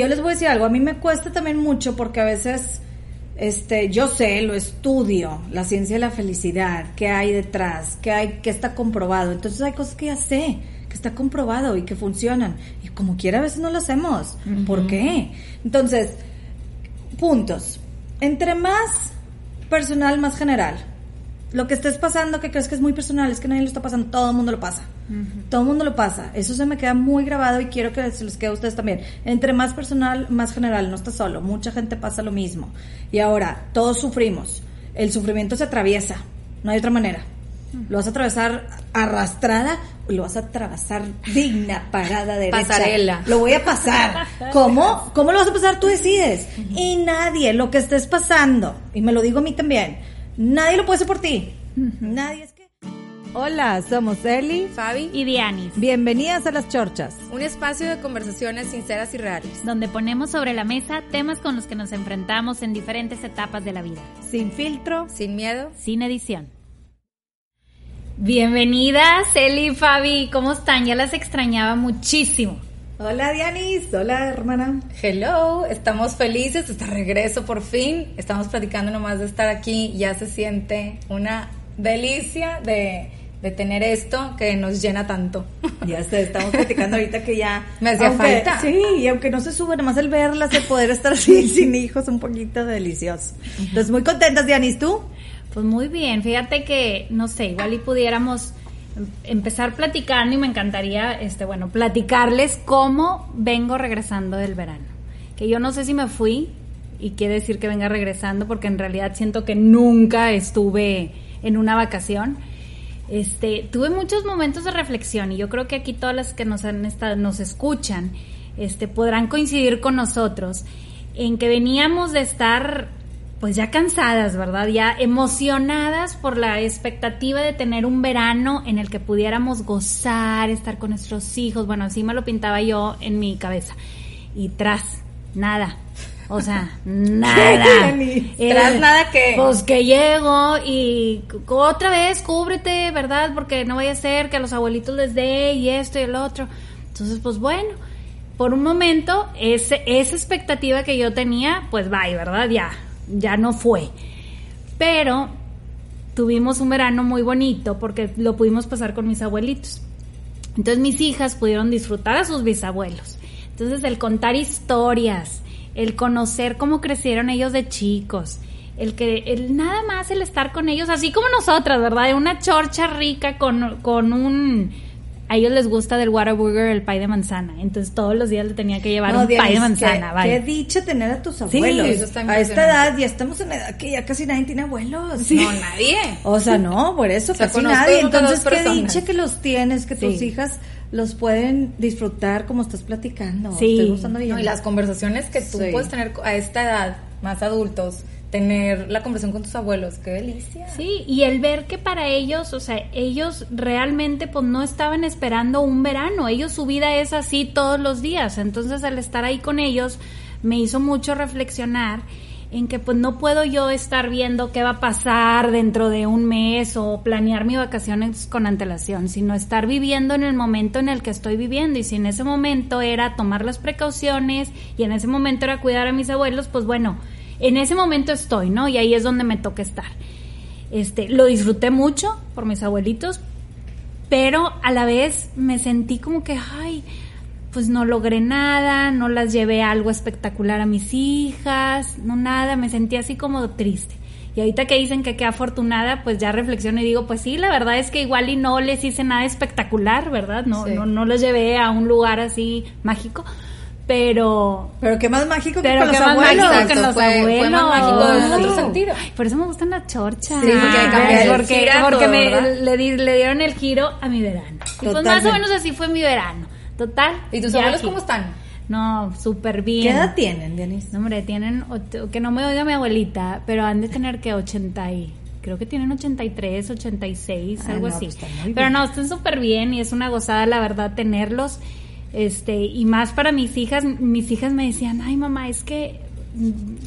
Yo les voy a decir algo, a mí me cuesta también mucho porque a veces, este, yo sé, lo estudio, la ciencia de la felicidad, qué hay detrás, qué hay, qué está comprobado. Entonces hay cosas que ya sé, que está comprobado y que funcionan. Y como quiera a veces no lo hacemos. ¿Por qué? Entonces, puntos. Entre más personal, más general lo que estés pasando que crees que es muy personal, es que nadie lo está pasando, todo el mundo lo pasa. Todo el mundo lo pasa. Eso se me queda muy grabado y quiero que se les quede a ustedes también. Entre más personal, más general, no estás solo. Mucha gente pasa lo mismo. Y ahora, todos sufrimos. El sufrimiento se atraviesa, no hay otra manera. Lo vas a atravesar arrastrada lo vas a atravesar digna, parada, derecha. Pasarela. Lo voy a pasar. ¿Cómo? ¿Cómo lo vas a pasar? Tú decides. Y nadie, lo que estés pasando, y me lo digo a mí también, Nadie lo puede hacer por ti. Nadie es. Hola, somos Eli, Fabi y Dianis. Bienvenidas a Las Chorchas. Un espacio de conversaciones sinceras y reales. Donde ponemos sobre la mesa temas con los que nos enfrentamos en diferentes etapas de la vida. Sin filtro. Sin miedo. Sin edición. Bienvenidas, Eli y Fabi. ¿Cómo están? Ya las extrañaba muchísimo. Hola Dianis, hola hermana. Hello, estamos felices de estar regreso por fin. Estamos platicando nomás de estar aquí. Ya se siente una delicia de, tener esto que nos llena tanto. Ya sé, estamos platicando ahorita que ya... Me hacía falta. Sí, y aunque no se sube, nomás el verlas, el poder estar así sin hijos, un poquito delicioso. Entonces, muy contentas, Dianis, ¿tú? Pues muy bien, fíjate que, no sé, igual y pudiéramos empezar platicando y me encantaría, este, bueno, platicarles cómo vengo regresando del verano. Que yo no sé si me fui y quiere decir que venga regresando porque en realidad siento que nunca estuve en una vacación. Este, tuve muchos momentos de reflexión y yo creo que aquí todas las que nos han estado, nos escuchan, este, podrán coincidir con nosotros en que veníamos de estar pues ya cansadas, ¿verdad? Ya emocionadas por la expectativa de tener un verano en el que pudiéramos gozar, estar con nuestros hijos. Bueno, así me lo pintaba yo en mi cabeza. Y tras, nada. O sea, nada. tras nada que. Pues que llego y otra vez cúbrete, ¿verdad? Porque no vaya a ser que a los abuelitos les dé y esto y el otro. Entonces, pues bueno, por un momento, ese, esa expectativa que yo tenía, pues vaya, ¿verdad? Ya, ya no fue. Pero tuvimos un verano muy bonito porque lo pudimos pasar con mis abuelitos. Entonces mis hijas pudieron disfrutar a sus bisabuelos. Entonces el contar historias, el conocer cómo crecieron ellos de chicos, el que el nada más el estar con ellos así como nosotras, ¿verdad? Una chorcha rica con, con un a ellos les gusta del Whataburger el pay de manzana. Entonces todos los días le tenía que llevar un pay de manzana. Qué, qué dicha tener a tus abuelos. Sí, a esta edad ya estamos en edad que ya casi nadie tiene abuelos. No, nadie. O sea, no, por eso casi nadie. Entonces qué dicha que los tienes, que tus hijas los pueden disfrutar como estás platicando. Sí. y las conversaciones que tú puedes tener a esta edad, más adultos tener la conversación con tus abuelos, qué delicia. Sí, y el ver que para ellos, o sea, ellos realmente pues no estaban esperando un verano, ellos su vida es así todos los días, entonces al estar ahí con ellos me hizo mucho reflexionar en que pues no puedo yo estar viendo qué va a pasar dentro de un mes o planear mis vacaciones con antelación, sino estar viviendo en el momento en el que estoy viviendo y si en ese momento era tomar las precauciones y en ese momento era cuidar a mis abuelos, pues bueno, en ese momento estoy, ¿no? Y ahí es donde me toca estar. Este, lo disfruté mucho por mis abuelitos, pero a la vez me sentí como que, ay, pues no logré nada, no las llevé algo espectacular a mis hijas, no nada, me sentí así como triste. Y ahorita que dicen que qué afortunada, pues ya reflexiono y digo, pues sí, la verdad es que igual y no les hice nada espectacular, ¿verdad? No, no, no los llevé a un lugar así mágico, pero pero qué más mágico que con los abuelos. que los abuelos fue más mágico en otro sentido. Por eso me gustan las chorchas. Sí, porque, porque, porque me, le, le, dieron el giro a mi verano. Y pues más o menos así fue mi verano total y tus abuelos cómo están No, súper bien. ¿Qué edad tienen, Dianis? No, hombre, tienen, ocho- que no me oiga mi abuelita, pero han de tener que 80 y, creo que tienen 83, 86, Ah, algo no, así. pues pero no, están súper bien y es una gozada, la verdad, tenerlos. Este, y más para mis hijas, mis hijas me decían, ay mamá, es que,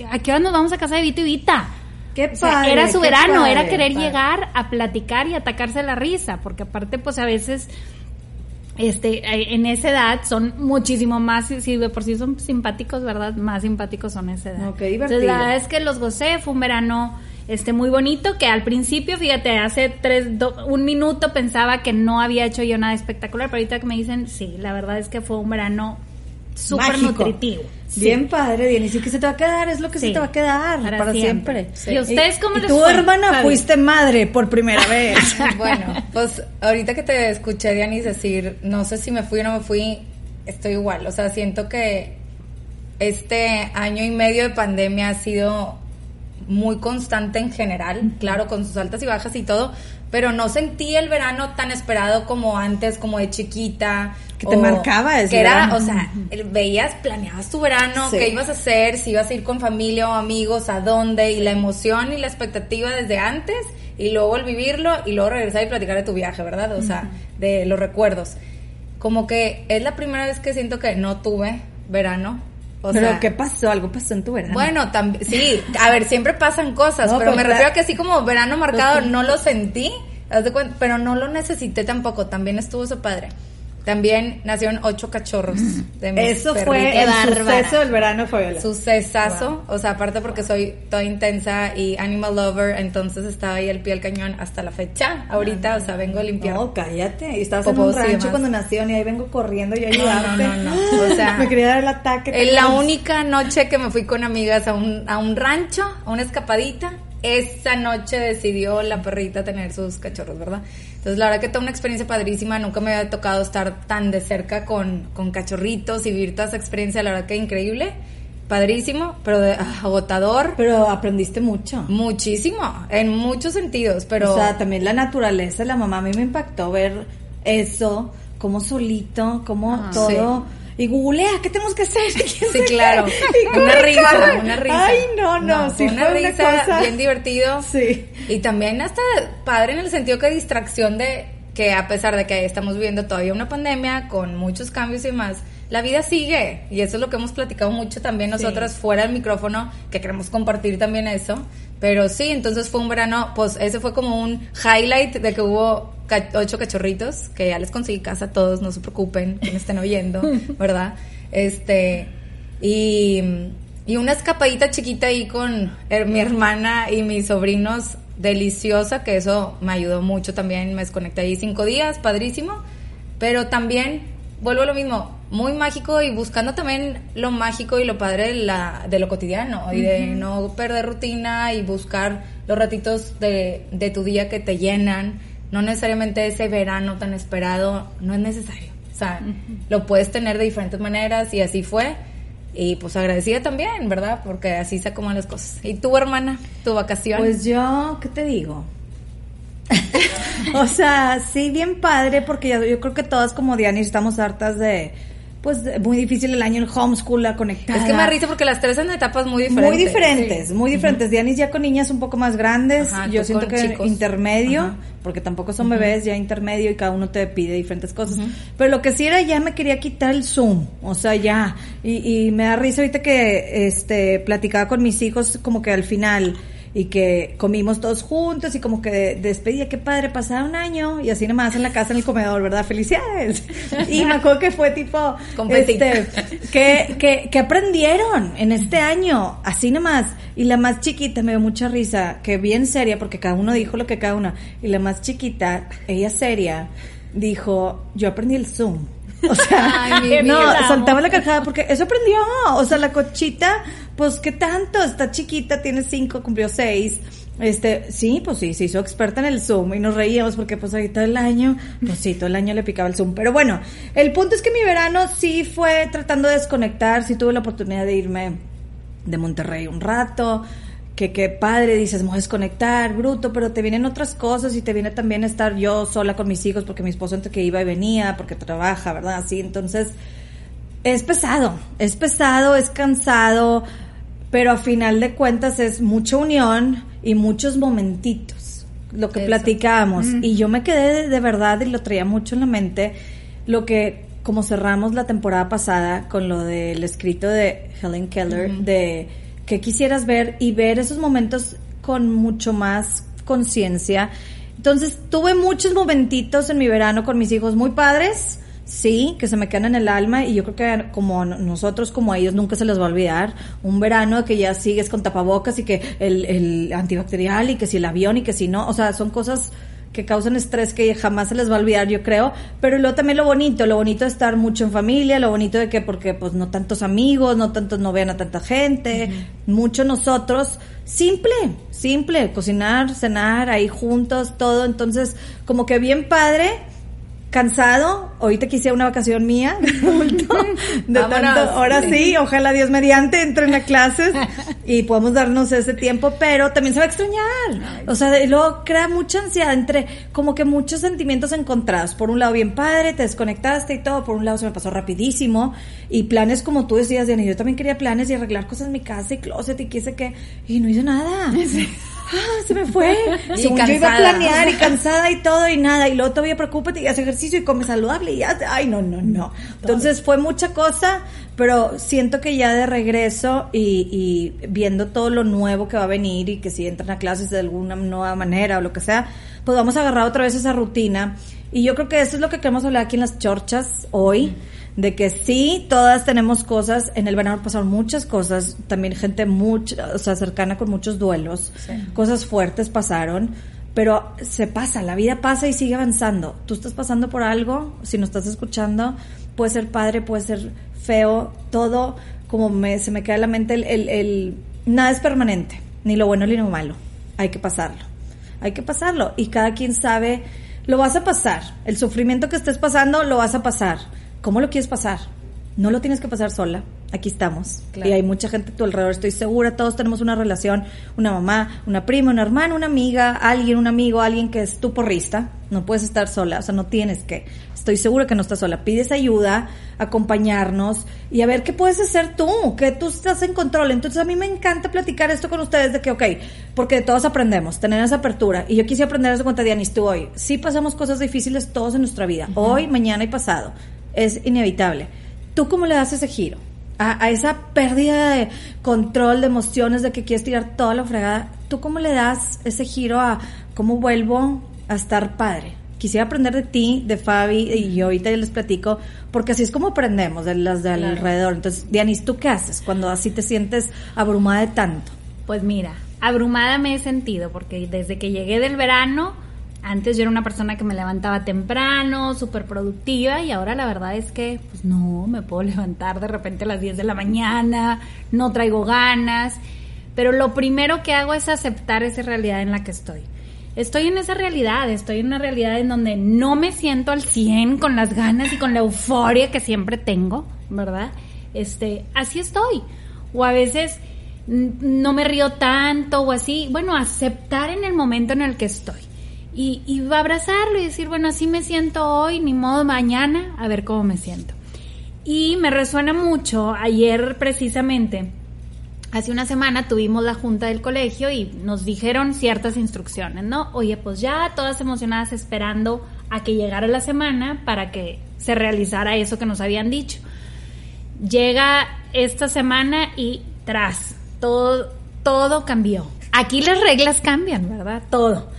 ¿a qué hora nos vamos a casa de Vito y Vita? Qué O sea, padre, era su verano, padre, era querer padre. llegar a platicar y atacarse la risa, porque aparte, pues a veces, este, eh, en esa edad son muchísimo más, si- de por sí son simpáticos, ¿verdad? Más simpáticos son esa edad. Qué Entonces, la verdad es que los gocé, fue un verano, este, muy bonito, que al principio, fíjate, hace tres, do- un minuto pensaba que no había hecho yo nada espectacular, pero ahorita que me dicen, sí, la verdad es que fue un verano súper nutritivo. Sí. Bien padre, Dianis. ¿Y qué se te va a quedar? Es lo que Sí. se te va a quedar Para para, siempre. siempre. ¿Y ustedes cómo les tu fue, hermana fuiste madre por primera vez. Bueno, pues ahorita que te escuché, Dianis, decir, no sé si me fui o no me fui, estoy igual. O sea, siento que este año y medio de pandemia ha sido muy constante en general, claro, con sus altas y bajas y todo, pero no sentí el verano tan esperado como antes, como de chiquita. Que te marcaba ese Que era, verano. o sea, el- veías, planeabas tu verano, Sí. qué ibas a hacer, si ibas a ir con familia o amigos, a dónde, y la emoción y la expectativa desde antes, y luego el vivirlo, y luego regresar y platicar de tu viaje, ¿verdad? O sea, de los recuerdos. Como que es la primera vez que siento que no tuve verano. O Pero sea, ¿qué pasó? Algo pasó en tu verano. bueno, también, sí, a ver, siempre pasan cosas, No, pero me la- refiero a que así como verano marcado no lo sentí, pero no lo necesité tampoco, también estuvo su padre. También nacieron ocho cachorros de mis Eso fue el bárbara. suceso del verano, Fabiola. Sucesazo, o sea, aparte porque soy toda intensa y animal lover, entonces estaba ahí al pie del cañón hasta la fecha. Ahorita, o sea, vengo a limpiar. No, cállate. Y estabas en un rancho cuando nacieron y ahí vengo corriendo y ayudarte. no, no, no. O sea, me quería dar el ataque. ¿te Es la única noche que me fui con amigas a un, a un rancho, a una escapadita. Esa noche decidió la perrita tener sus cachorros, ¿verdad? Entonces, la verdad que toda una experiencia padrísima. Nunca me había tocado estar tan de cerca con, con cachorritos y vivir toda esa experiencia. La verdad que increíble, padrísimo, pero de- ah, agotador. Pero aprendiste mucho. Muchísimo, en muchos sentidos, pero... O sea, también la naturaleza, la mamá a mí me impactó ver eso, como solito, como Ah. todo. Y googlea, ¿qué tenemos que hacer? ¿Quién Sí, claro. Una risa, una risa. Ay, no, no, sí fue una fue una risa cosa- bien divertido. Sí. Y también hasta padre en el sentido que distracción de que a pesar de que estamos viviendo todavía una pandemia con muchos cambios y demás, la vida sigue. Y eso es lo que hemos platicado mucho también nosotras fuera del micrófono, que queremos compartir también eso. Pero sí, entonces fue un verano, pues ese fue como un highlight de que hubo ocho cachorritos, que ya les conseguí casa a todos, no se preocupen, que me estén oyendo, ¿verdad? Este, y, y una escapadita chiquita ahí con her- mi hermana y mis sobrinos, deliciosa, que eso me ayudó mucho también, me desconecté ahí cinco días, padrísimo, pero también, vuelvo a lo mismo, muy mágico y buscando también lo mágico y lo padre de, la, de lo cotidiano y de no perder rutina y buscar los ratitos de, de tu día que te llenan, no necesariamente ese verano tan esperado, no es necesario. O sea, lo puedes tener de diferentes maneras y así fue. Y pues agradecida también, ¿verdad? Porque así se acomodan las cosas. ¿Y tu hermana? ¿Tu vacación? Pues yo, ¿qué te digo? o sea, sí, bien padre, porque ya- yo creo que todas como Diana estamos hartas de, pues, muy difícil el año, el homeschool, la conectada. es que me risa porque las tres son etapas muy diferentes. Muy diferentes, Sí. muy diferentes. Dianis ya con niñas un poco más grandes, Ajá, yo siento que chicos. intermedio, porque tampoco son bebés, ya intermedio y cada uno te pide diferentes cosas. Pero lo que sí era ya me quería quitar el Zoom, o sea, ya. Y, y me da risa ahorita que este platicaba con mis hijos como que al final y que comimos todos juntos y como que de- despedía, qué padre, pasaba un año y así nomás en la casa en el comedor, ¿verdad? Felicidades. Y me acuerdo que fue tipo, este, que, que, que aprendieron en este año, así nomás. Y la más chiquita me dio mucha risa, que bien seria, porque cada uno dijo lo que cada uno. Y la más chiquita, ella seria, dijo, yo aprendí el Zoom. O sea, Ay, no, soltaba la carcajada porque eso aprendió. O sea, la cochita, pues, ¿qué tanto? Está chiquita, tiene cinco, cumplió seis. Este, sí, pues sí, se hizo experta en el Zoom y nos reíamos porque pues ahí todo el año, pues sí, todo el año le picaba el Zoom. Pero bueno, el punto es que mi verano sí fue tratando de desconectar, sí tuve la oportunidad de irme de Monterrey un rato, que qué padre, dices, voy a desconectar, bruto, pero te vienen otras cosas y te viene también estar yo sola con mis hijos porque mi esposo entre que iba y venía, porque trabaja, ¿verdad? Así, entonces Es pesado, es pesado, es cansado, pero a final de cuentas es mucha unión y muchos momentitos, lo que Eso. platicábamos. Y yo me quedé de, de verdad y lo traía mucho en la mente, lo que como cerramos la temporada pasada con lo del escrito de Helen Keller, de que quisieras ver y ver esos momentos con mucho más conciencia. Entonces tuve muchos momentitos en mi verano con mis hijos muy padres, sí, que se me quedan en el alma y yo creo que como no- nosotros, como a ellos, nunca se les va a olvidar. Un verano que ya sigues con tapabocas y que el, el antibacterial y que si el avión y que si no, o sea, son cosas que causan estrés que jamás se les va a olvidar, yo creo, pero luego también lo bonito, lo bonito de estar mucho en familia, lo bonito de que porque pues no tantos amigos, no tantos no vean a tanta gente, mucho nosotros, simple, simple, cocinar, cenar ahí juntos, todo, entonces como que bien padre, cansado, ahorita quisiera una vacación mía de adulto, de Vámonos. tanto, ahora sí, ojalá Dios mediante entren a clases y podamos darnos ese tiempo, pero también se va a extrañar. O sea, luego crea mucha ansiedad entre como que muchos sentimientos encontrados. Por un lado, bien padre, te desconectaste y todo, por un lado se me pasó rapidísimo y planes como tú decías, Diana, yo también quería planes y arreglar cosas en mi casa y closet y quise que y no hice nada. Ah, se me fue. Y Según yo iba a planear y cansada y todo y nada. Y luego todavía preocúpate y haz ejercicio y come saludable y ya. Ay, no, no, no. Entonces fue mucha cosa, pero siento que ya de regreso y, y viendo todo lo nuevo que va a venir y que si entran a clases de alguna nueva manera o lo que sea, pues vamos a agarrar otra vez esa rutina. Y yo creo que eso es lo que queremos hablar aquí en las chorchas hoy. De que sí, todas tenemos cosas. En el verano pasaron muchas cosas. También gente mucha, o sea, cercana con muchos duelos. Cosas fuertes pasaron. Pero se pasa, la vida pasa y sigue avanzando. Tú estás pasando por algo, si nos estás escuchando, puede ser padre, puede ser feo, todo como me, se me queda en la mente el, el, el- nada es permanente, ni lo bueno ni lo malo. Hay que pasarlo. Hay que pasarlo. Y cada quien sabe, lo vas a pasar. El sufrimiento que estés pasando, lo vas a pasar. ¿Cómo lo quieres pasar? No lo tienes que pasar sola. Aquí estamos. Claro. Y hay mucha gente a tu alrededor, estoy segura. Todos tenemos una relación, una mamá, una prima, una hermana, una amiga, alguien, un amigo, alguien que es tu porrista. No puedes estar sola, o sea, no tienes que. Estoy segura que no estás sola. Pides ayuda, acompañarnos y a ver qué puedes hacer tú, que tú estás en control. Entonces a mí me encanta platicar esto con ustedes de que, ok, porque de todos aprendemos, tener esa apertura. Y yo quisiera aprender eso con Dianis, tú hoy. Sí pasamos cosas difíciles todos en nuestra vida, hoy, mañana y pasado. Es inevitable. ¿Tú cómo le das ese giro? A, a esa pérdida de control, de emociones, de que quieres tirar toda la fregada. ¿Tú cómo le das ese giro a cómo vuelvo a estar padre? Quisiera aprender de ti, de Fabi, y yo ahorita ya les platico, porque así es como aprendemos de las de Claro. alrededor. Entonces, Dianis, ¿tú qué haces cuando así te sientes abrumada de tanto? Pues mira, abrumada me he sentido porque desde que llegué del verano, antes yo era una persona que me levantaba temprano, súper productiva y ahora la verdad es que pues no, me puedo levantar de repente a las 10 de la mañana, no traigo ganas, pero lo primero que hago es aceptar esa realidad en la que estoy. Estoy en esa realidad, estoy en una realidad en donde no me siento al 100 con las ganas y con la euforia que siempre tengo, ¿verdad? Este, así estoy. O a veces no me río tanto o así. Bueno, aceptar en el momento en el que estoy. Y, y abrazarlo y decir, bueno, así me siento hoy, ni modo mañana, a ver cómo me siento. Y me resuena mucho, ayer precisamente, hace una semana tuvimos la junta del colegio y nos dijeron ciertas instrucciones, ¿no? Oye, pues ya todas emocionadas esperando a que llegara la semana para que se realizara eso que nos habían dicho. Llega esta semana y tras, todo, todo cambió. Aquí las reglas cambian, ¿verdad? Todo.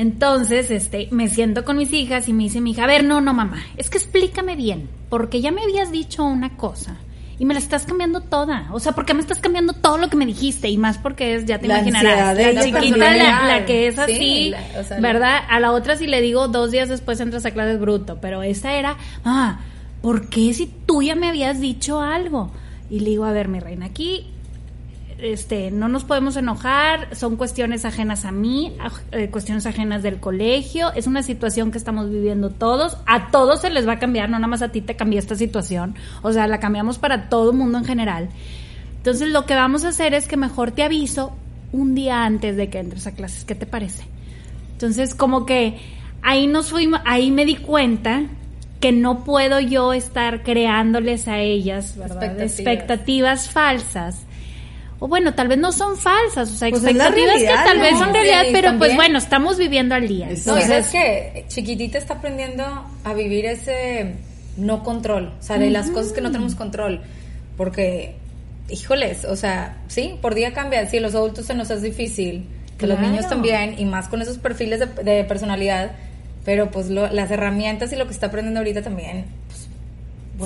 Entonces, este, me siento con mis hijas y me dice mi hija, a ver, no, no, mamá, es que explícame bien, porque ya me habías dicho una cosa y me la estás cambiando toda. O sea, ¿por qué me estás cambiando todo lo que me dijiste? Y más porque es, ya te La imaginarás, de la chiquita, la, la que es Sí, así, la- o sea, la- ¿verdad? A la otra si le digo dos días después entras a clases bruto, pero esta era, ah, ¿por qué si tú ya me habías dicho algo? Y le digo, a ver, mi reina, aquí este, no nos podemos enojar, son cuestiones ajenas a mí, eh, cuestiones ajenas del colegio, es una situación que estamos viviendo todos, a todos se les va a cambiar, no nada más a ti te cambió esta situación, o sea, la cambiamos para todo el mundo en general. Entonces lo que vamos a hacer es que mejor te aviso un día antes de que entres a clases, ¿qué te parece? Entonces como que ahí nos fuimos, ahí me di cuenta que no puedo yo estar creándoles a ellas. Expectativas, falsas. O bueno, tal vez no son falsas, o sea, Pues expectativas que tal vez son realidad, Sí, pero pues bueno, estamos viviendo al día. No, y sabes que chiquitita está aprendiendo a vivir ese no control, o sea, de las cosas que no tenemos control. Porque, híjoles, o sea, sí, por día cambia. Si a los adultos se nos es difícil, que los niños también, y más con esos perfiles de, de personalidad, pero pues lo- las herramientas y lo que está aprendiendo ahorita también,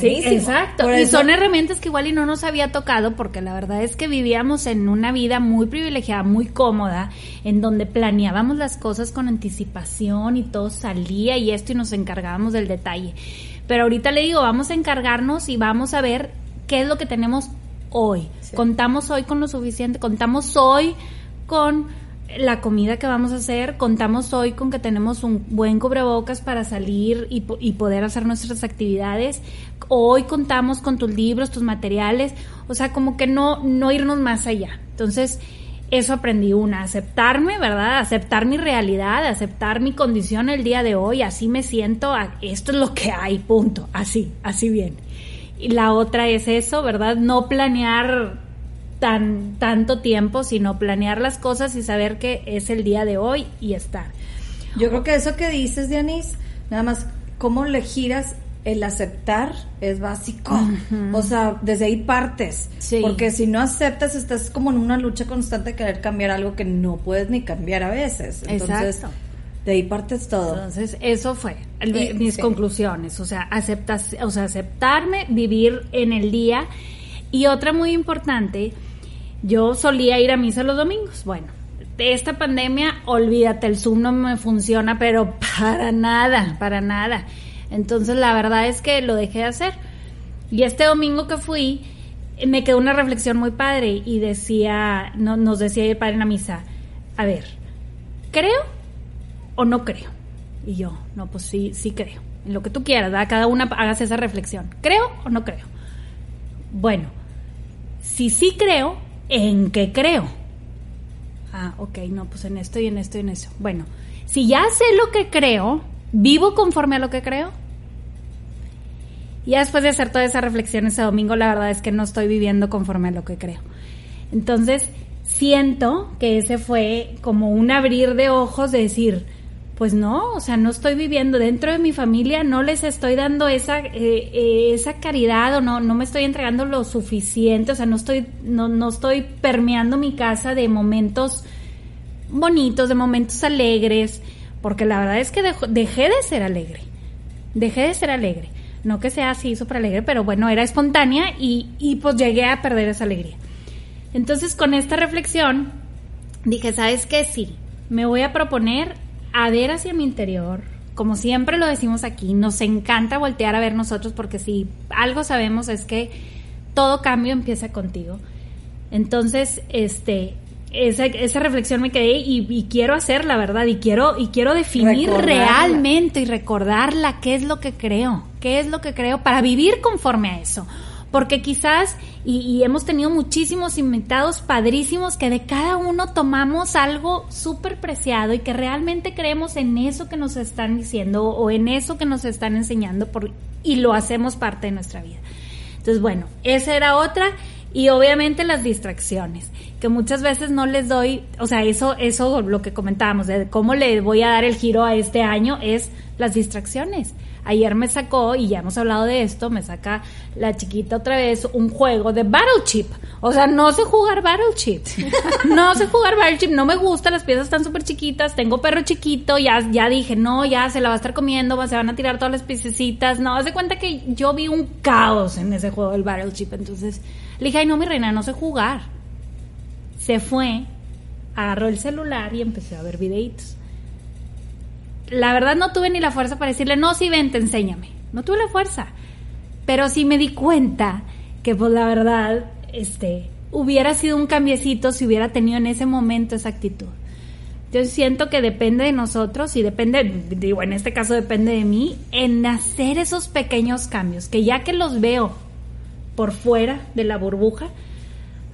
Sí, exacto. Por y eso- son herramientas que igual y no nos había tocado porque la verdad es que vivíamos en una vida muy privilegiada, muy cómoda, en donde planeábamos las cosas con anticipación y todo salía y esto y nos encargábamos del detalle. Pero ahorita le digo, vamos a encargarnos y vamos a ver qué es lo que tenemos hoy. Sí. Contamos hoy con lo suficiente, contamos hoy con la comida que vamos a hacer, contamos hoy con que tenemos un buen cubrebocas para salir y, po- y poder hacer nuestras actividades. Hoy contamos con tus libros, tus materiales, o sea, como que no, no irnos más allá. Entonces, eso aprendí una, aceptarme, ¿verdad? Aceptar mi realidad, aceptar mi condición el día de hoy, así me siento, esto es lo que hay, punto, así, así bien. Y la otra es eso, ¿verdad? No planear tan tanto tiempo, sino planear las cosas y saber que es el día de hoy y estar. Yo creo que eso que dices, Dianis, nada más cómo le giras el aceptar es básico. O sea, desde ahí partes. Sí. Porque si no aceptas, estás como en una lucha constante de querer cambiar algo que no puedes ni cambiar a veces. Entonces, Exacto. de ahí partes todo. Entonces, eso fue el- Y- mis sí. conclusiones, o sea, aceptas, o sea, aceptarme, vivir en el día y otra muy importante, yo solía ir a misa los domingos. Bueno, de esta pandemia, olvídate, el Zoom no me funciona, pero para nada, para nada. Entonces, la verdad es que lo dejé de hacer. Y este domingo que fui, me quedó una reflexión muy padre y decía, no, nos decía el padre en la misa, a ver, ¿creo o no creo? Y yo, no, pues sí, sí creo. En lo que tú quieras, ¿verdad? Cada una hagas esa reflexión. ¿Creo o no creo? Bueno, si sí creo, ¿en qué creo? Ah, ok, no, pues en esto y en esto y en eso. Bueno, si ya sé lo que creo, ¿vivo conforme a lo que creo? Ya después de hacer toda esa reflexión ese domingo, la verdad es que no estoy viviendo conforme a lo que creo. Entonces, siento que ese fue como un abrir de ojos de decir, pues no, o sea, no estoy viviendo dentro de mi familia, no les estoy dando esa, eh, eh, esa caridad o no, no me estoy entregando lo suficiente, o sea, no estoy, no, no estoy permeando mi casa de momentos bonitos, de momentos alegres, porque la verdad es que dejé de ser alegre, dejé de ser alegre, no que sea así súper alegre, pero bueno, era espontánea y, y pues llegué a perder esa alegría. Entonces con esta reflexión dije, ¿sabes qué? Sí, me voy a proponer a ver hacia mi interior. Como siempre lo decimos aquí, nos encanta voltear a ver nosotros porque si algo sabemos es que todo cambio empieza contigo. Entonces, este, esa, esa reflexión me quedé y, y quiero hacer la verdad y quiero y quiero definir Recordarla. realmente y recordarla qué es lo que creo, qué es lo que creo para vivir conforme a eso. Porque quizás, y, hemos tenido muchísimos invitados padrísimos que de cada uno tomamos algo súper preciado y que realmente creemos en eso que nos están diciendo o en eso que nos están enseñando y lo hacemos parte de nuestra vida. Entonces, bueno, esa era otra. Y obviamente las distracciones, que muchas veces no les doy, o sea, eso, eso lo que comentábamos, de cómo le voy a dar el giro a este año, es las distracciones. Ayer me sacó, y ya hemos hablado de esto, me saca la chiquita otra vez un juego de Battle Chip. O sea, no sé jugar Battle Chip. No sé jugar Battle Chip, no me gusta, las piezas están súper chiquitas, tengo perro chiquito, ya, ya dije, no, ya se la va a estar comiendo, se van a tirar todas las piececitas. No, haz de cuenta que yo vi un caos en ese juego del Battle Chip. Entonces le dije, ay, no, mi reina, no sé jugar. Se fue, agarró el celular y empezó a ver videitos la verdad no tuve ni la fuerza para decirle, no, sí, vente, enséñame. No tuve la fuerza. Pero sí me di cuenta que, pues, la verdad, este, hubiera sido un cambiecito si hubiera tenido en ese momento esa actitud. Yo siento que depende de nosotros y depende, digo, en este caso depende de mí, en hacer esos pequeños cambios, que ya que los veo por fuera de la burbuja,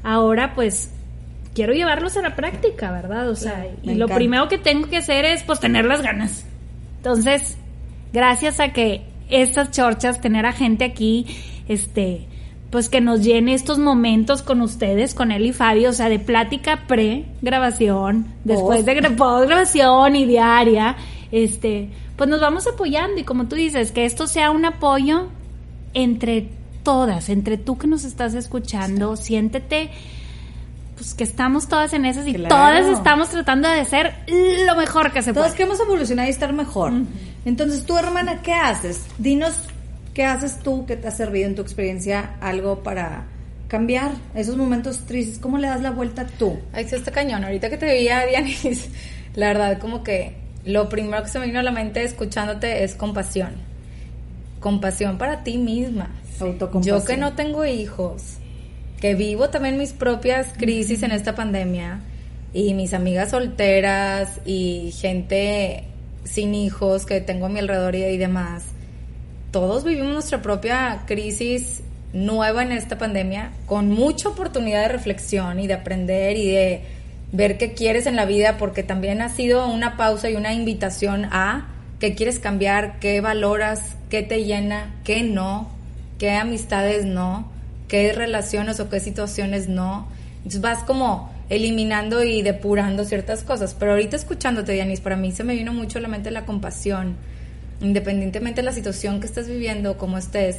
ahora pues quiero llevarlos a la práctica, ¿verdad? O sea, y lo encanta. primero que tengo que hacer es pues tener las ganas. Entonces, gracias a que estas chorchas, tener a gente aquí, este, pues que nos llene estos momentos con ustedes, con él y Fabio, o sea, de plática pre-grabación, después de post-grabación y diaria, este, pues nos vamos apoyando y como tú dices, que esto sea un apoyo entre todas, entre tú que nos estás escuchando, siéntete pues que estamos todas en esas y todas estamos tratando de ser lo mejor que se puede. Todas queremos evolucionar y estar mejor. Entonces, tú, hermana, ¿qué haces? Dinos qué haces tú que te ha servido en tu experiencia algo para cambiar esos momentos tristes. ¿Cómo le das la vuelta tú? Ahí está cañón. Ahorita que te veía, Dianis, la verdad, como que lo primero que se me vino a la mente escuchándote es compasión. Compasión para ti misma. Yo que no tengo hijos, que vivo también mis propias crisis en esta pandemia y mis amigas solteras y gente sin hijos que tengo a mi alrededor y, demás, todos vivimos nuestra propia crisis nueva en esta pandemia con mucha oportunidad de reflexión y de aprender y de ver qué quieres en la vida porque también ha sido una pausa y una invitación a qué quieres cambiar, qué valoras, qué te llena, qué no, qué amistades no qué relaciones o qué situaciones no. Entonces vas como eliminando y depurando ciertas cosas. Pero ahorita escuchándote, Dianis, para mí se me vino mucho a la mente la compasión, independientemente de la situación que estés viviendo, como estés,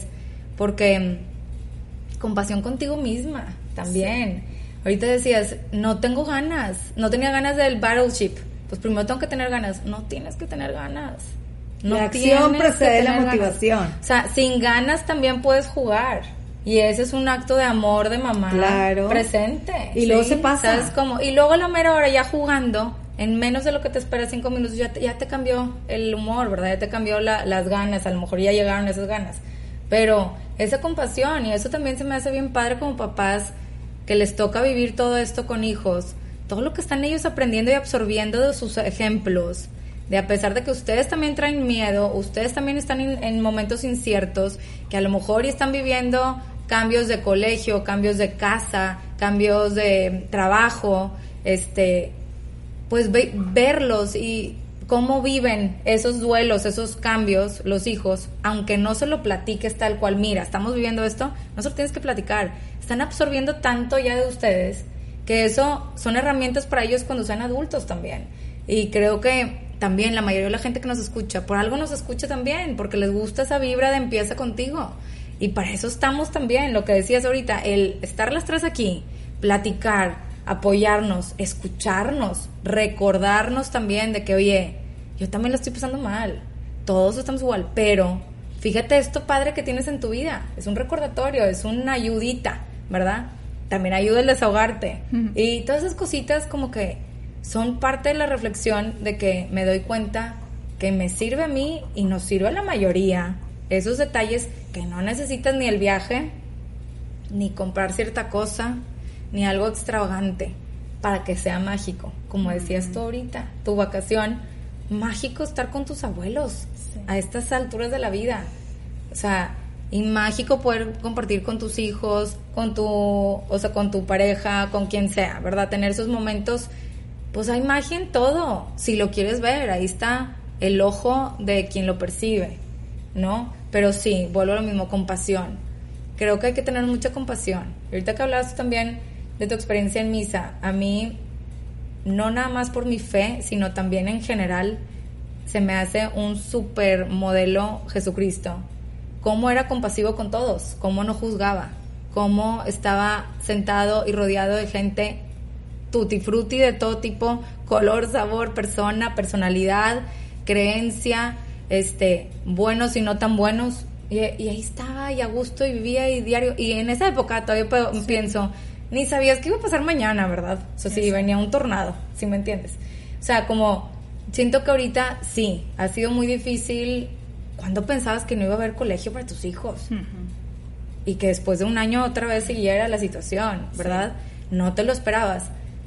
porque mm, compasión contigo misma también. Ahorita decías, no tengo ganas, no tenía ganas del battleship. Pues primero tengo que tener ganas. No tienes que tener ganas. No la acción precede la motivación. O sea, sin ganas también puedes jugar. Y ese es un acto de amor de mamá claro. presente. Y luego se pasa. ¿sabes cómo? Y luego la mera hora ya jugando, en menos de lo que te espera cinco minutos, ya te, ya te cambió el humor, ¿verdad? Ya te cambió las ganas, a lo mejor ya llegaron esas ganas. Pero esa compasión, y eso también se me hace bien padre como papás, que les toca vivir todo esto con hijos, todo lo que están ellos aprendiendo y absorbiendo de sus ejemplos, de a pesar de que ustedes también traen miedo, ustedes también están en momentos inciertos, que a lo mejor están viviendo cambios de colegio, cambios de casa, cambios de trabajo, este, pues verlos y cómo viven esos duelos, esos cambios, los hijos, aunque no se lo platiques tal cual, mira, estamos viviendo esto, no se lo tienes que platicar, están absorbiendo tanto ya de ustedes que eso son herramientas para ellos cuando sean adultos también. Y creo que también la mayoría de la gente que nos escucha, por algo nos escucha también, porque les gusta esa vibra de empieza contigo. Y para eso estamos también, lo que decías ahorita, el estar las tres aquí, platicar, apoyarnos, escucharnos, recordarnos también de que, oye, yo también lo estoy pasando mal, todos estamos igual, pero fíjate esto padre que tienes en tu vida, es un recordatorio, es una ayudita, ¿verdad? También ayuda el desahogarte. Y todas esas cositas como que son parte de la reflexión de que me doy cuenta que me sirve a mí y nos sirve a la mayoría esos detalles que no necesitas ni el viaje, ni comprar cierta cosa, ni algo extravagante para que sea mágico. Como decías tú ahorita, tu vacación, mágico estar con tus abuelos a estas alturas de la vida. O sea, y mágico poder compartir con tus hijos, con tu, o sea, con tu pareja, con quien sea, ¿verdad? Tener esos momentos, pues hay magia en todo. Si lo quieres ver, ahí está el ojo de quien lo percibe, ¿no? Pero sí, vuelvo a lo mismo, compasión. Creo que hay que tener mucha compasión. Ahorita que hablaste también de tu experiencia en misa, a mí, no nada más por mi fe, sino también en general, se me hace un super modelo Jesucristo. Cómo era compasivo con todos, cómo no juzgaba, cómo estaba sentado y rodeado de gente tutti frutti de todo tipo, color, sabor, persona, personalidad, creencia, este, buenos y no tan buenos. Y, ahí estaba y a gusto y vivía y diario. Y en esa época todavía pienso, ni sabías que iba a pasar mañana, ¿verdad? O sea, si venía un tornado, si me entiendes. O sea, como siento que ahorita sí, ha sido muy difícil. cuando pensabas que no iba a haber colegio para tus hijos? Y que después de un año otra vez siguiera la situación, ¿verdad? No te lo esperabas.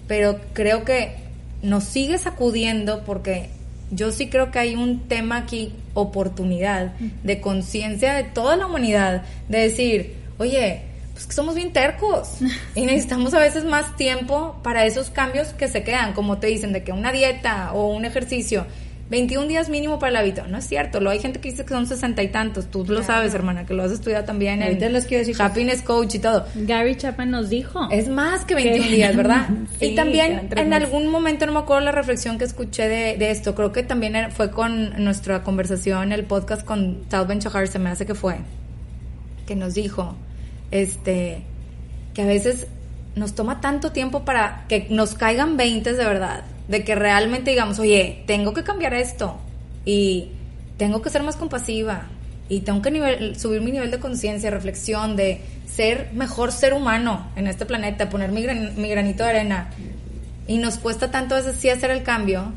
Pero creo que nos sigue sacudiendo porque yo sí creo que hay un tema aquí, oportunidad, de conciencia de toda la humanidad, de decir, oye, pues que somos bien tercos y necesitamos a veces más tiempo para esos cambios que se quedan, como te dicen, de que una dieta o un ejercicio 21 días mínimo para el hábito. No es cierto, lo hay gente que dice que son sesenta y tantos. Tú lo sabes, hermana, que lo has estudiado también Ahorita en les quiero decir Happiness Coach y todo. Gary Chapman nos dijo. Es más que 21 días, ¿verdad? Sí, y también en algún momento, no me acuerdo la reflexión que escuché de, de esto, creo que también fue con nuestra conversación, el podcast con Tal Ben Shahar, se me hace que fue, que nos dijo, este, que a veces nos toma tanto tiempo para que nos caigan 20 de verdad, de que realmente digamos, oye, tengo que cambiar esto y tengo que ser más compasiva y tengo que nivel- subir mi nivel de conciencia, reflexión, de ser mejor ser humano en este planeta, poner mi, gran- mi granito de arena. Y nos cuesta tanto a veces sí hacer el cambio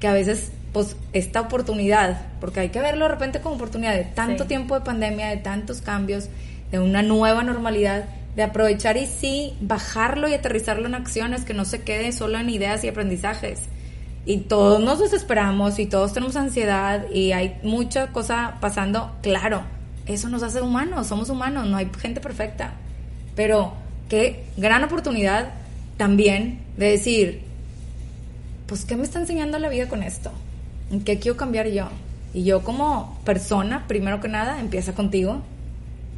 que a veces pues esta oportunidad, porque hay que verlo de repente como oportunidad de tanto Sí. tiempo de pandemia, de tantos cambios, de una nueva normalidad, de aprovechar y sí bajarlo y aterrizarlo en acciones, que no se quede solo en ideas y aprendizajes. Y todos nos desesperamos y todos tenemos ansiedad y hay mucha cosa pasando, claro, eso nos hace humanos, somos humanos, no hay gente perfecta. Pero qué gran oportunidad también de decir, pues, ¿qué me está enseñando la vida con esto? ¿En qué quiero cambiar yo? Y yo como persona, primero que nada, empieza contigo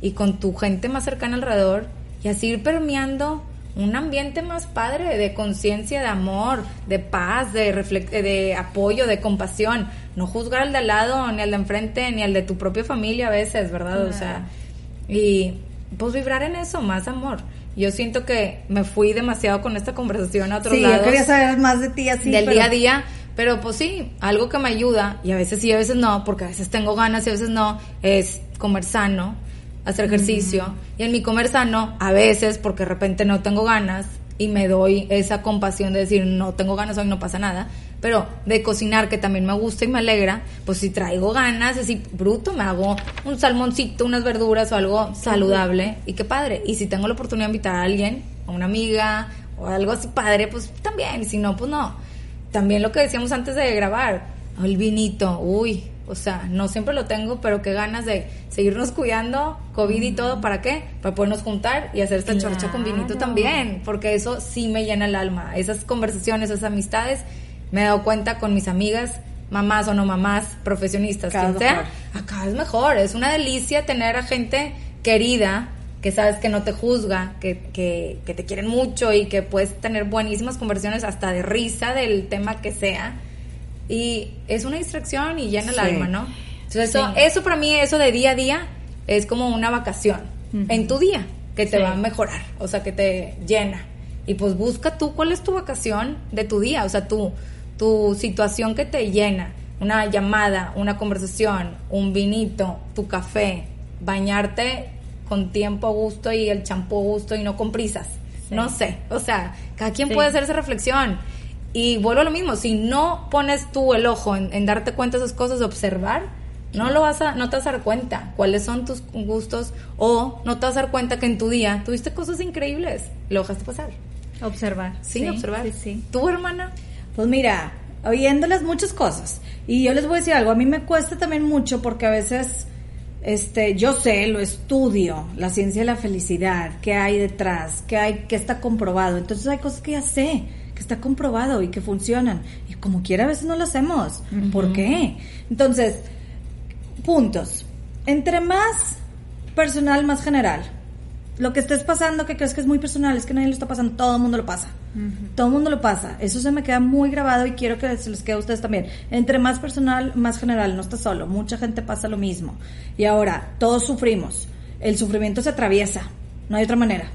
y con tu gente más cercana alrededor y así ir permeando un ambiente más padre de conciencia, de amor, de paz, de, de apoyo, de compasión. No juzgar al de al lado, ni al de enfrente, ni al de tu propia familia a veces, ¿verdad? O sea, y pues vibrar en eso, más amor. Yo siento que me fui demasiado con esta conversación a otros Sí, lados yo quería saber más de ti así. del pero- día a día, pero pues sí, algo que me ayuda, y a veces sí, a veces no, porque a veces tengo ganas y a veces no, es comer sano, hacer ejercicio, y en mi comer sano, a veces, porque de repente no tengo ganas, y me doy esa compasión de decir, no tengo ganas hoy, no pasa nada, pero de cocinar, que también me gusta y me alegra, pues si traigo ganas, así bruto, me hago un salmoncito, unas verduras o algo saludable, y qué padre, y si tengo la oportunidad de invitar a alguien, a una amiga, o algo así padre, pues también, y si no, pues no. También lo que decíamos antes de grabar, el vinito, uy, o sea, no siempre lo tengo, pero qué ganas de seguirnos cuidando, COVID y todo, ¿para qué? Para podernos juntar y hacer esta chorcha con vinito Claro. también, porque eso sí me llena el alma. Esas conversaciones, esas amistades, me he dado cuenta con mis amigas, mamás o no mamás, profesionistas, Cada quien sea, acá es mejor, es una delicia tener a gente querida, que sabes que no te juzga, que, que, que te quieren mucho y que puedes tener buenísimas conversaciones hasta de risa del tema que sea. Y es una distracción y llena el alma, ¿no? Entonces eso, Sí. eso para mí, eso de día a día, es como una vacación en tu día, que te Sí. va a mejorar, o sea, que te llena. Y pues busca tú cuál es tu vacación de tu día, o sea, tu, tu situación que te llena. Una llamada, una conversación, un vinito, tu café, bañarte con tiempo a gusto y el champú a gusto y no con prisas. Sí. No sé, o sea, cada quien puede hacer esa reflexión. Y vuelvo a lo mismo, si no pones tú el ojo en, en darte cuenta de esas cosas, de observar, no lo vas a, no te vas a dar cuenta cuáles son tus gustos o no te vas a dar cuenta que en tu día tuviste cosas increíbles, lo dejaste pasar. Observar. Sí, observar. Sí, sí. Tu hermana, Pues mira, oyéndoles muchas cosas. Y yo les voy a decir algo, a mí me cuesta también mucho porque a veces, este, yo sé, lo estudio, la ciencia de la felicidad, qué hay detrás, qué hay, qué está comprobado. Entonces hay cosas que ya sé, que está comprobado y que funcionan. Y como quiera a veces no lo hacemos. ¿Por qué? Entonces, puntos. Entre más personal, más general. Lo que estés pasando que crees que es muy personal, es que nadie lo está pasando, todo el mundo lo pasa. Todo el mundo lo pasa. Eso se me queda muy grabado y quiero que se les quede a ustedes también. Entre más personal, más general, no estás solo. Mucha gente pasa lo mismo. Y ahora, todos sufrimos. El sufrimiento se atraviesa. No hay otra manera.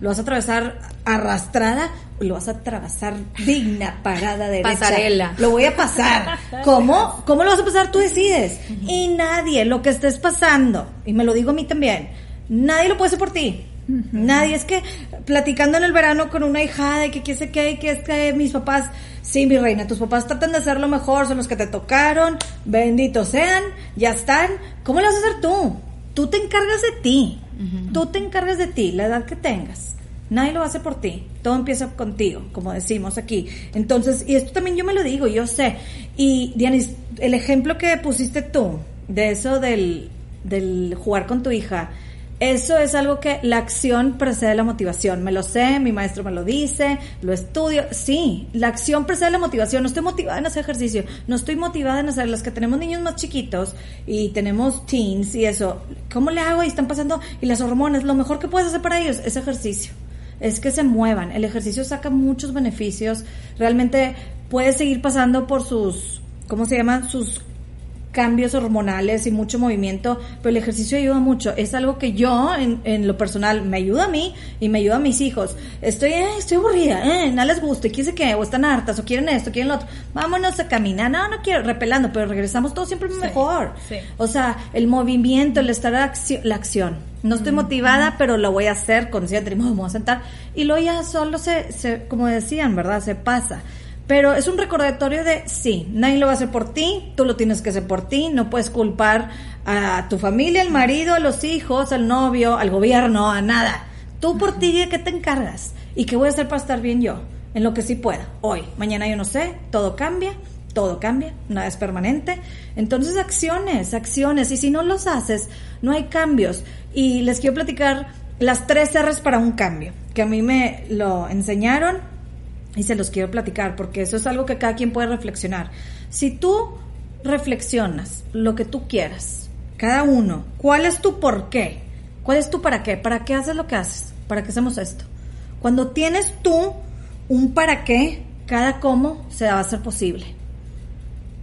Lo vas a atravesar arrastrada o lo vas a atravesar digna, parada, derecha. Pasarela. Lo voy a pasar. ¿Cómo? ¿Cómo lo vas a pasar? Tú decides. Y nadie, lo que estés pasando, y me lo digo a mí también, nadie lo puede hacer por ti. Nadie, es que platicando en el verano con una hija de que qué sé qué, que es que mis papás, sí, mi reina, tus papás tratan de hacer lo mejor, son los que te tocaron, benditos sean, ya están. ¿Cómo lo vas a hacer tú? Tú te encargas de ti. Tú te encargas de ti, la edad que tengas. Nadie lo hacer por ti. Todo empieza contigo, como decimos aquí. Entonces, y esto también yo me lo digo, yo sé. Y, Dianis, el ejemplo que pusiste tú, de eso del, del jugar con tu hija, Eso es algo que la acción precede la motivación. Me lo sé, mi maestro me lo dice, lo estudio. Sí, la acción precede la motivación. No estoy motivada en hacer ejercicio, no estoy motivada en hacer. Los que tenemos niños más chiquitos y tenemos teens y eso, ¿cómo le hago? Y están pasando, y las hormonas, lo mejor que puedes hacer para ellos es ejercicio. Es que se muevan. El ejercicio saca muchos beneficios. Realmente puedes seguir pasando por sus, ¿cómo se llama? Sus cambios hormonales y mucho movimiento, pero el ejercicio ayuda mucho. Es algo que yo, en, en lo personal, me ayuda a mí y me ayuda a mis hijos. Estoy, eh, estoy aburrida, eh, no les gusta, quién sé qué, o están hartas, o quieren esto, quieren lo otro. Vámonos a caminar. No, no quiero, repelando, pero regresamos todo siempre mejor. O sea, el movimiento, el estar la acción. No estoy motivada, pero lo voy a hacer consciente, me voy a sentar. Y luego ya solo se, se, como decían, ¿verdad? Se pasa. Pero es un recordatorio de, sí, nadie lo va a hacer por ti, tú lo tienes que hacer por ti, no puedes culpar a tu familia, al marido, a los hijos, al novio, al gobierno, a nada. Tú por ti, ¿de qué te encargas? ¿Y qué voy a hacer para estar bien yo? En lo que sí pueda. Hoy, mañana yo no sé, todo cambia, todo cambia, nada es permanente. Entonces, acciones, acciones. Y si no los haces, no hay cambios. Y les quiero platicar las tres R's para un cambio, que a mí me lo enseñaron y se los quiero platicar porque eso es algo que cada quien puede reflexionar. Si tú reflexionas lo que tú quieras, cada uno, ¿cuál es tu por qué? ¿Cuál es tu para qué? ¿Para qué haces lo que haces? ¿Para qué hacemos esto? Cuando tienes tú un para qué, cada cómo se va a hacer posible.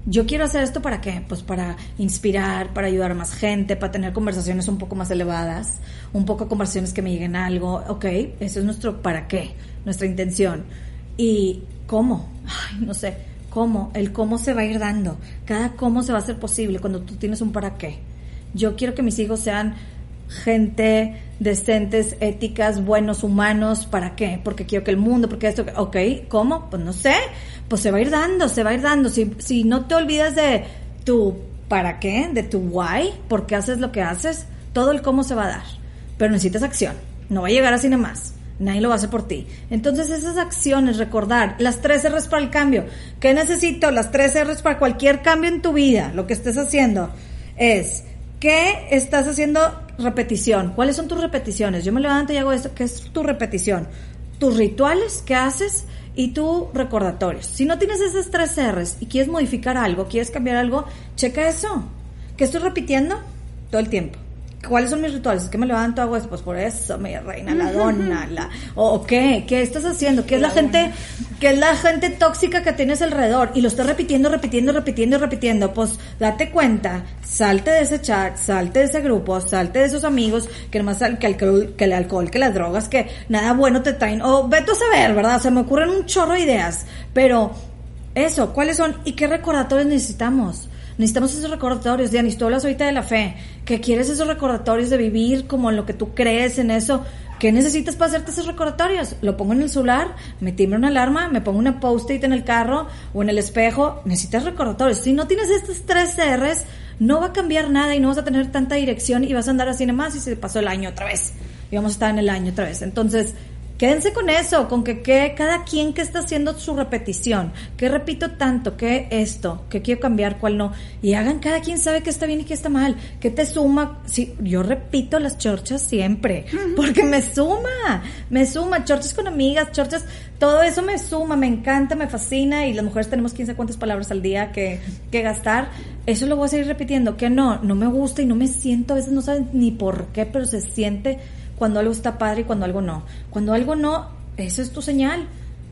Yo quiero hacer esto para qué? Pues para inspirar, para ayudar a más gente, para tener conversaciones un poco más elevadas, un poco conversaciones que me lleguen a algo. Ok, eso es nuestro para qué, nuestra intención y cómo, ay, no sé, cómo, el cómo se va a ir dando, cada cómo se va a hacer posible cuando tú tienes un para qué. Yo quiero que mis hijos sean gente decentes, éticas, buenos, humanos, ¿para qué? Porque quiero que el mundo, porque esto, ok, ¿cómo? Pues no sé, pues se va a ir dando, se va a ir dando. Si, si no te olvidas de tu para qué, de tu why, por qué haces lo que haces, todo el cómo se va a dar. Pero necesitas acción, no va a llegar así más. Nadie lo hacer por ti. Entonces esas acciones, recordar, las tres R's para el cambio. ¿Qué necesito? Las tres R's para cualquier cambio en tu vida, lo que estés haciendo, es, ¿qué estás haciendo repetición? ¿Cuáles son tus repeticiones? Yo me levanto y hago esto, ¿qué es tu repetición? Tus rituales, ¿qué haces? Y tus recordatorios. Si no tienes esas tres R's y quieres modificar algo, quieres cambiar algo, checa eso. ¿Qué estoy repitiendo? Todo el tiempo. ¿Cuáles son mis rituales? ¿Es que me levanto, hago esto? Pues por eso, mi reina, la dona, la... ¿O qué? ¿Qué estás haciendo? ¿Qué es la, gente qué es la gente tóxica que tienes alrededor? Y lo estás repitiendo, repitiendo, repitiendo, repitiendo. Pues date cuenta, salte de ese chat, salte de ese grupo, salte de esos amigos que nomás que el, que el alcohol, que las drogas, que nada bueno te traen. O vete a saber, ¿verdad? Se me ocurren un chorro de ideas. Pero eso, ¿cuáles son? ¿Y qué recordatorios necesitamos? Necesitamos esos recordatorios. Dianis, tú hablas ahorita de la fe, que quieres esos recordatorios de vivir como en lo que tú crees en eso. ¿Qué necesitas para hacerte esos recordatorios? Lo pongo en el celular, me timbro una alarma, me pongo una post-it en el carro o en el espejo. Necesitas recordatorios. Si no tienes estos tres R's, no va a cambiar nada y no vas a tener tanta dirección y vas a andar así nomás y se pasó el año otra vez. Y vamos a estar en el año otra vez. Entonces, Quédense con eso, con que, que, cada quien que está haciendo su repetición, que repito tanto, que esto, que quiero cambiar, cuál no, y hagan cada quien sabe que está bien y que está mal, que te suma, sí, yo repito las chorchas siempre, porque me suma, me suma, chorchas con amigas, chorchas, todo eso me suma, me encanta, me fascina, y las mujeres tenemos 15 cuantas palabras al día que, que gastar, eso lo voy a seguir repitiendo, que no, no me gusta y no me siento, a veces no saben ni por qué, pero se siente cuando algo está padre y cuando algo no. Cuando algo no, eso es tu señal.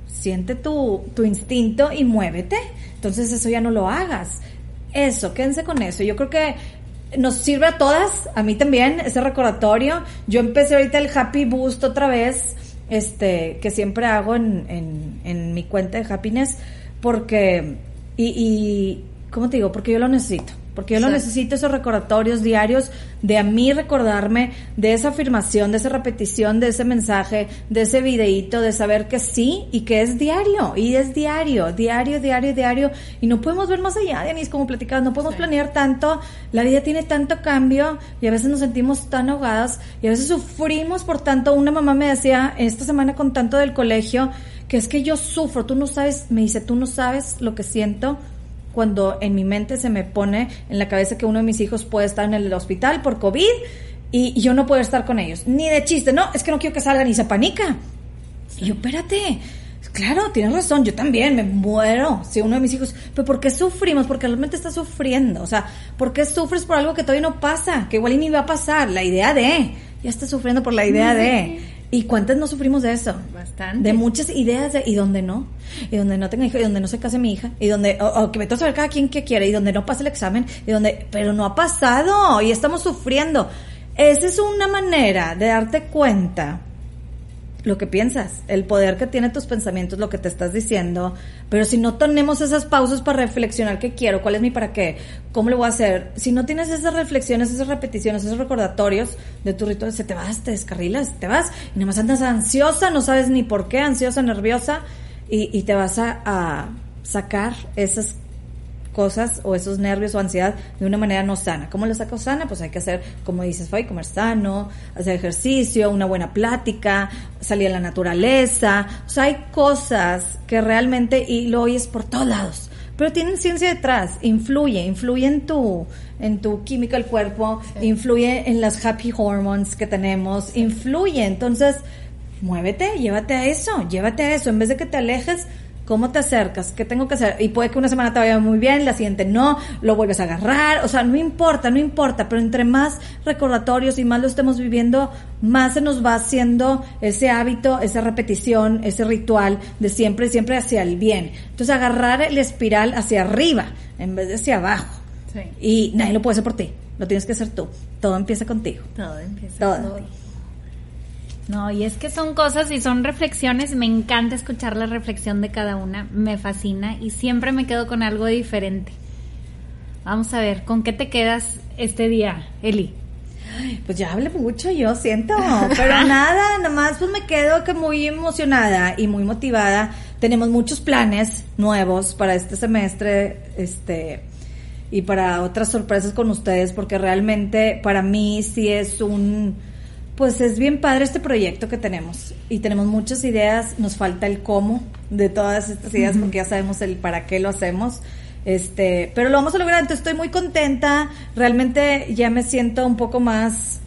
Siente tu, tu instinto y muévete. Entonces eso ya no lo hagas. Eso, quédense con eso. Yo creo que nos sirve a todas, a mí también, ese recordatorio. Yo empecé ahorita el Happy Boost otra vez, este, que siempre hago en, en, en mi cuenta de Happiness, porque, y, y, ¿cómo te digo? Porque yo lo necesito porque yo lo necesito esos recordatorios diarios de a mí recordarme de esa afirmación, de esa repetición, de ese mensaje, de ese videíto, de saber que sí y que es diario, y es diario, diario, diario, diario, y no podemos ver más allá, Denise, como platicabas, no podemos planear tanto, la vida tiene tanto cambio y a veces nos sentimos tan ahogadas y a veces sufrimos por tanto, una mamá me decía esta semana con tanto del colegio, que es que yo sufro, tú no sabes, me dice, tú no sabes lo que siento, cuando en mi mente se me pone en la cabeza que uno de mis hijos puede estar en el hospital por COVID y yo no puedo estar con ellos, ni de chiste, no, es que no quiero que salgan y se panica. Y yo, espérate, claro, tienes razón, yo también me muero si uno de mis hijos, pero ¿por qué sufrimos? Porque realmente está sufriendo, o sea, ¿por qué sufres por algo que todavía no pasa? Que igual ni va a pasar, la idea de, ya estás sufriendo por la idea de. ¿Y cuántas no sufrimos de eso? Bastante. De muchas ideas de, y donde no, y donde no tenga hijo, y donde no se case mi hija, y donde, o, o que me toca saber cada quien que quiere, y donde no pase el examen, y donde, pero no ha pasado, y estamos sufriendo. Esa es una manera de darte cuenta lo que piensas, el poder que tiene tus pensamientos, lo que te estás diciendo, pero si no tenemos esas pausas para reflexionar qué quiero, cuál es mi para qué, cómo lo voy a hacer, si no tienes esas reflexiones, esas repeticiones, esos recordatorios de tu ritual, se te vas, te descarrilas, te vas, y nada más andas ansiosa, no sabes ni por qué, ansiosa, nerviosa, y, y te vas a, a sacar esas cosas o esos nervios o ansiedad de una manera no sana. ¿Cómo lo saco sana? Pues hay que hacer, como dices, Fay, comer sano, hacer ejercicio, una buena plática, salir a la naturaleza. O sea, hay cosas que realmente, y lo oyes por todos lados, pero tienen ciencia detrás, influye, influye en tu, en tu química del cuerpo, influye en las happy hormones que tenemos, influye. Entonces, muévete, llévate a eso, llévate a eso, en vez de que te alejes, ¿Cómo te acercas? ¿Qué tengo que hacer? Y puede que una semana te vaya muy bien, la siguiente no, lo vuelves a agarrar, o sea, no importa, no importa, pero entre más recordatorios y más lo estemos viviendo, más se nos va haciendo ese hábito, esa repetición, ese ritual de siempre, siempre hacia el bien. Entonces agarrar el espiral hacia arriba en vez de hacia abajo. Sí. Y nadie lo puede hacer por ti, lo tienes que hacer tú. Todo empieza contigo. Todo empieza. Todo. por- No, y es que son cosas y son reflexiones. Me encanta escuchar la reflexión de cada una. Me fascina y siempre me quedo con algo diferente. Vamos a ver, ¿con qué te quedas este día, Eli? Pues ya hablé mucho, yo siento, pero nada, nada más pues me quedo que muy emocionada y muy motivada. Tenemos muchos planes nuevos para este semestre, este y para otras sorpresas con ustedes, porque realmente para mí sí es un, pues es bien padre este proyecto que tenemos y tenemos muchas ideas. Nos falta el cómo de todas estas ideas, porque ya sabemos el para qué lo hacemos. Este, pero lo vamos a lograr, entonces estoy muy contenta, realmente ya me siento un poco más,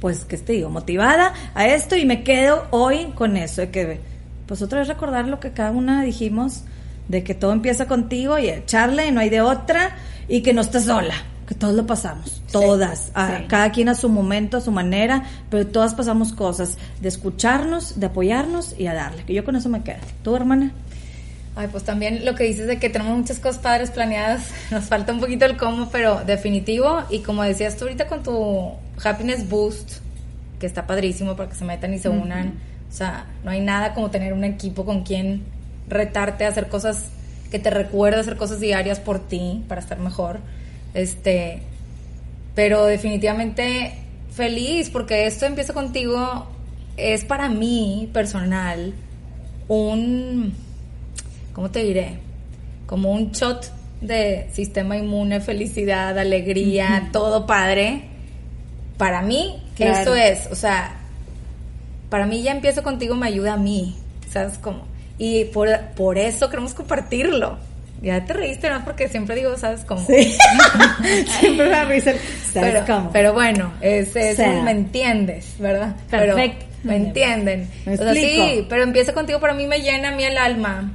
pues, ¿qué te digo? Motivada a esto y me quedo hoy con eso, de que, pues otra vez recordar lo que cada una dijimos, de que todo empieza contigo y echarle y no hay de otra y que no estás sola, todos lo pasamos, todas, a- sí. cada quien a su momento, a su manera, pero todas pasamos cosas, de escucharnos, de apoyarnos y a darle, que yo con eso me quedo. ¿Tú, hermana? Ay, pues también lo que dices de que tenemos muchas cosas padres planeadas, nos falta un poquito el cómo, pero definitivo. Y como decías tú ahorita con tu Happiness Boost, que está padrísimo para que se metan y se unan. O sea, no hay nada como tener un equipo con quien retarte a hacer cosas que te recuerda hacer cosas diarias por ti para estar mejor. Este, pero definitivamente feliz porque esto empieza contigo es para mí personal un ¿cómo te diré? Como un shot de sistema inmune, felicidad, alegría, todo padre. Para mí, Claro. eso es, o sea, para mí ya empiezo contigo me ayuda a mí, ¿sabes cómo? Y por, por eso queremos compartirlo. Ya te reíste, ¿no? Porque siempre digo, ¿sabes cómo? Sí. Siempre me risa. ¿Sabes pero, cómo? pero bueno, es, es O sea. un me entiendes, ¿verdad? Pero Perfecto. me entienden. Me o sea, sí, pero empieza contigo, para mí me llena a mí el alma.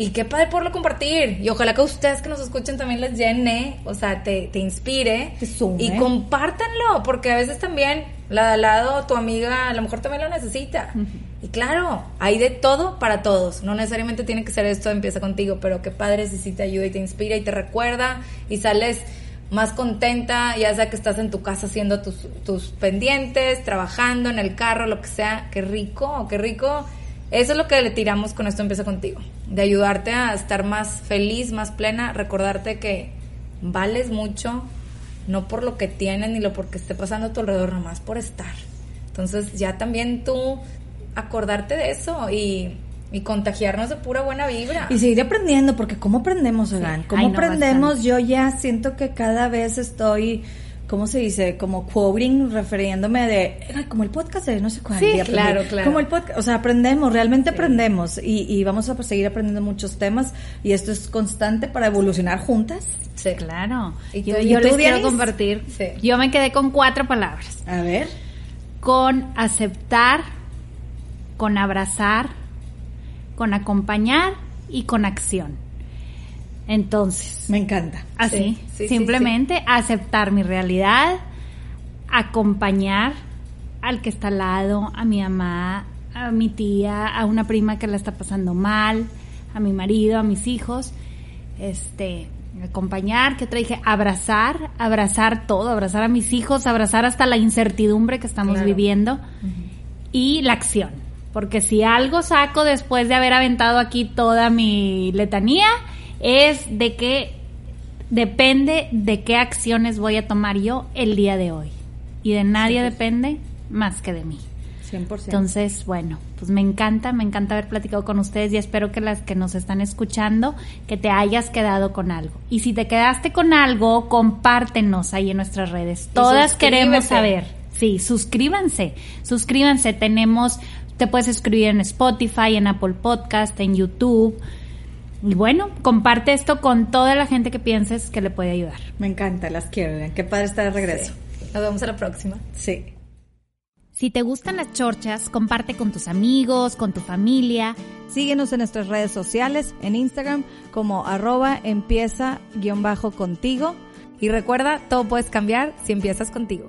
Y qué padre poderlo compartir. Y ojalá que ustedes que nos escuchen también les llene, o sea, te, te inspire. Te sume. Y compártanlo, porque a veces también la de al lado, tu amiga, a lo mejor también lo necesita. Y claro, hay de todo para todos. No necesariamente tiene que ser esto, empieza contigo, pero qué padre si sí te ayuda y te inspira y te recuerda y sales más contenta, ya sea que estás en tu casa haciendo tus, tus pendientes, trabajando en el carro, lo que sea. Qué rico, qué rico. Eso es lo que le tiramos con esto empieza contigo. De ayudarte a estar más feliz, más plena, recordarte que vales mucho, no por lo que tienes ni lo porque esté pasando a tu alrededor, nomás por estar. Entonces ya también tú acordarte de eso y, y contagiarnos de pura buena vibra. Y seguir aprendiendo, porque ¿cómo aprendemos, Ogan? ¿Cómo Ay, no, aprendemos? bastante. Yo ya siento que cada vez estoy ¿cómo se dice? Como quoting, refiriéndome de, "Ay, como el podcast de no sé cuál. Sí, día aprendí". claro, claro. Como el podcast, o sea, aprendemos, realmente aprendemos y, y vamos a seguir aprendiendo muchos temas y esto es constante para evolucionar juntas. Sí. Claro. ¿Y yo tú- yo y les quiero compartir. Sí. Yo me quedé con cuatro palabras. A ver. Con aceptar, con abrazar, con acompañar y con acción. Entonces, Me encanta. así, Sí, sí, sí, simplemente aceptar mi realidad, acompañar al que está al lado, a mi mamá, a mi tía, a una prima que la está pasando mal, a mi marido, a mis hijos, este, acompañar, que otra dije, abrazar, abrazar todo, abrazar a mis hijos, abrazar hasta la incertidumbre que estamos Claro. viviendo y la acción. Porque si algo saco después de haber aventado aquí toda mi letanía, es de que depende de qué acciones voy a tomar yo el día de hoy. Y de nadie depende más que de mí. 100%. Entonces, bueno, pues me encanta, me encanta haber platicado con ustedes y espero que las que nos están escuchando, que te hayas quedado con algo. Y si te quedaste con algo, compártenos ahí en nuestras redes. Todas queremos saber. Sí, suscríbanse, suscríbanse. Tenemos, te puedes suscribir en Spotify, en Apple Podcast, en YouTube. Y bueno, comparte esto con toda la gente que pienses que le puede ayudar. Me encanta, las quiero. Qué padre estar de regreso. Nos vemos a la próxima. Sí. Si te gustan las chorchas, comparte con tus amigos, con tu familia. Síguenos en nuestras redes sociales, en Instagram como arroba empieza guion bajo contigo. Y recuerda, todo puedes cambiar si empiezas contigo.